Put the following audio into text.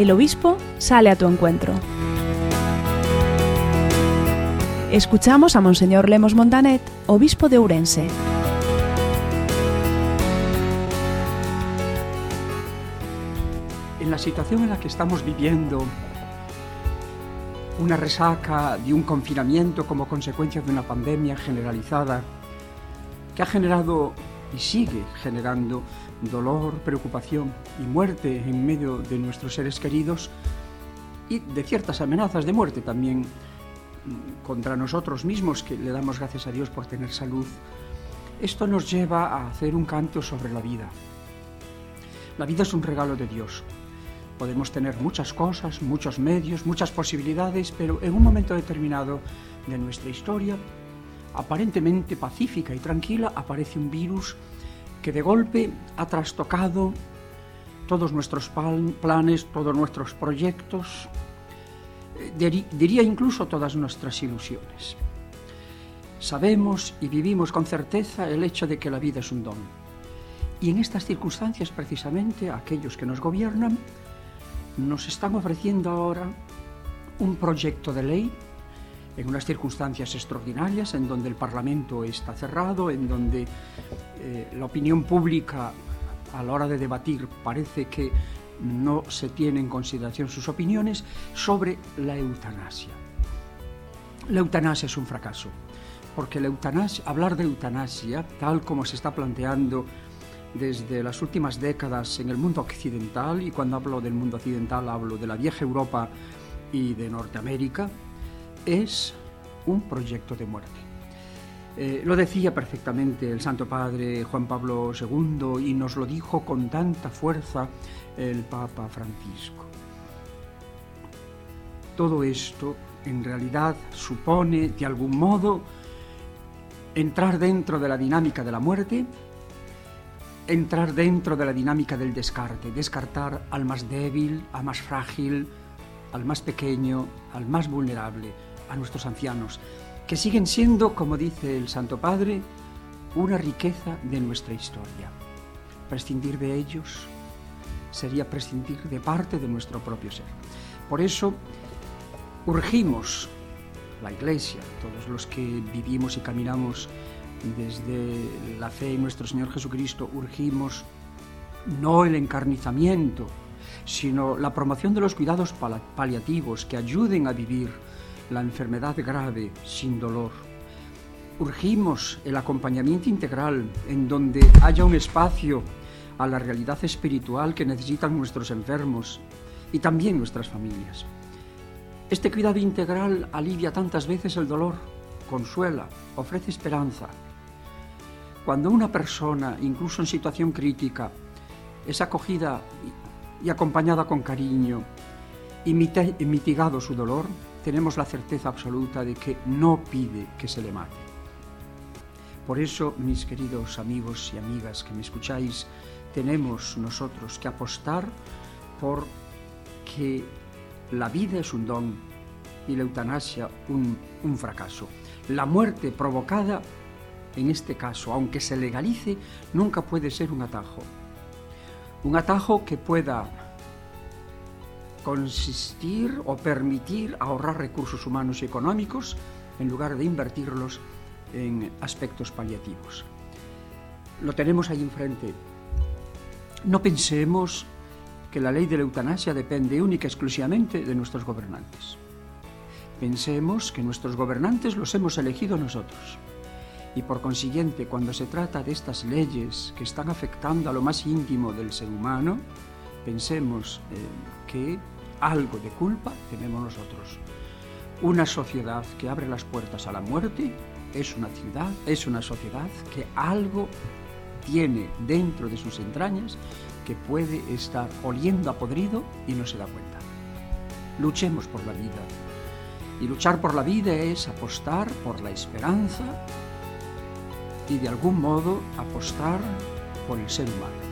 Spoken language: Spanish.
el obispo sale a tu encuentro. Escuchamos a Monseñor Lemos Montanet, obispo de Ourense. En la situación en la que estamos viviendo, una resaca de un confinamiento como consecuencia de una pandemia generalizada que ha generado y sigue generando dolor, preocupación y muerte en medio de nuestros seres queridos y de ciertas amenazas de muerte también contra nosotros mismos, que le damos gracias a Dios por tener salud, esto nos lleva a hacer un canto sobre la vida. La vida es un regalo de Dios. Podemos tener muchas cosas, muchos medios, muchas posibilidades, pero en un momento determinado de nuestra historia, aparentemente pacífica y tranquila, aparece un virus que de golpe ha trastocado todos nuestros planes, todos nuestros proyectos, eh, diría incluso todas nuestras ilusiones. Sabemos y vivimos con certeza el hecho de que la vida es un don. Y en estas circunstancias, precisamente, aquellos que nos gobiernan nos están ofreciendo ahora un proyecto de ley en unas circunstancias extraordinarias, en donde el Parlamento está cerrado, en donde eh, la opinión pública a la hora de debatir parece que no se tiene en consideración sus opiniones sobre la eutanasia. La eutanasia es un fracaso, porque la eutanasia, hablar de eutanasia, tal como se está planteando desde las últimas décadas en el mundo occidental, y cuando hablo del mundo occidental hablo de la vieja Europa y de Norteamérica, es un proyecto de muerte. Eh, lo decía perfectamente el Santo Padre Juan Pablo II y nos lo dijo con tanta fuerza el Papa Francisco. Todo esto en realidad supone de algún modo entrar dentro de la dinámica de la muerte, entrar dentro de la dinámica del descarte, descartar al más débil, al más frágil, al más pequeño, al más vulnerable a nuestros ancianos, que siguen siendo, como dice el Santo Padre, una riqueza de nuestra historia. Prescindir de ellos sería prescindir de parte de nuestro propio ser. Por eso, urgimos, la Iglesia, todos los que vivimos y caminamos desde la fe en nuestro Señor Jesucristo, urgimos no el encarnizamiento, sino la promoción de los cuidados paliativos que ayuden a vivir la enfermedad grave sin dolor. Urgimos el acompañamiento integral en donde haya un espacio a la realidad espiritual que necesitan nuestros enfermos y también nuestras familias. Este cuidado integral alivia tantas veces el dolor, consuela, ofrece esperanza. Cuando una persona, incluso en situación crítica, es acogida y acompañada con cariño y mitigado su dolor, tenemos la certeza absoluta de que no pide que se le mate. Por eso, mis queridos amigos y amigas que me escucháis, tenemos nosotros que apostar por que la vida es un don y la eutanasia un, fracaso. La muerte provocada, en este caso, aunque se legalice, nunca puede ser un atajo. Un atajo que pueda consistir o permitir ahorrar recursos humanos y económicos en lugar de invertirlos en aspectos paliativos. Lo tenemos ahí enfrente. No pensemos que la ley de la eutanasia depende única y exclusivamente de nuestros gobernantes. Pensemos que nuestros gobernantes los hemos elegido nosotros. Y por consiguiente, cuando se trata de estas leyes que están afectando a lo más íntimo del ser humano, pensemos eh, que algo de culpa tenemos nosotros. Una sociedad que abre las puertas a la muerte es una ciudad, es una sociedad que algo tiene dentro de sus entrañas que puede estar oliendo a podrido y no se da cuenta. Luchemos por la vida. Y luchar por la vida es apostar por la esperanza y de algún modo apostar por el ser humano.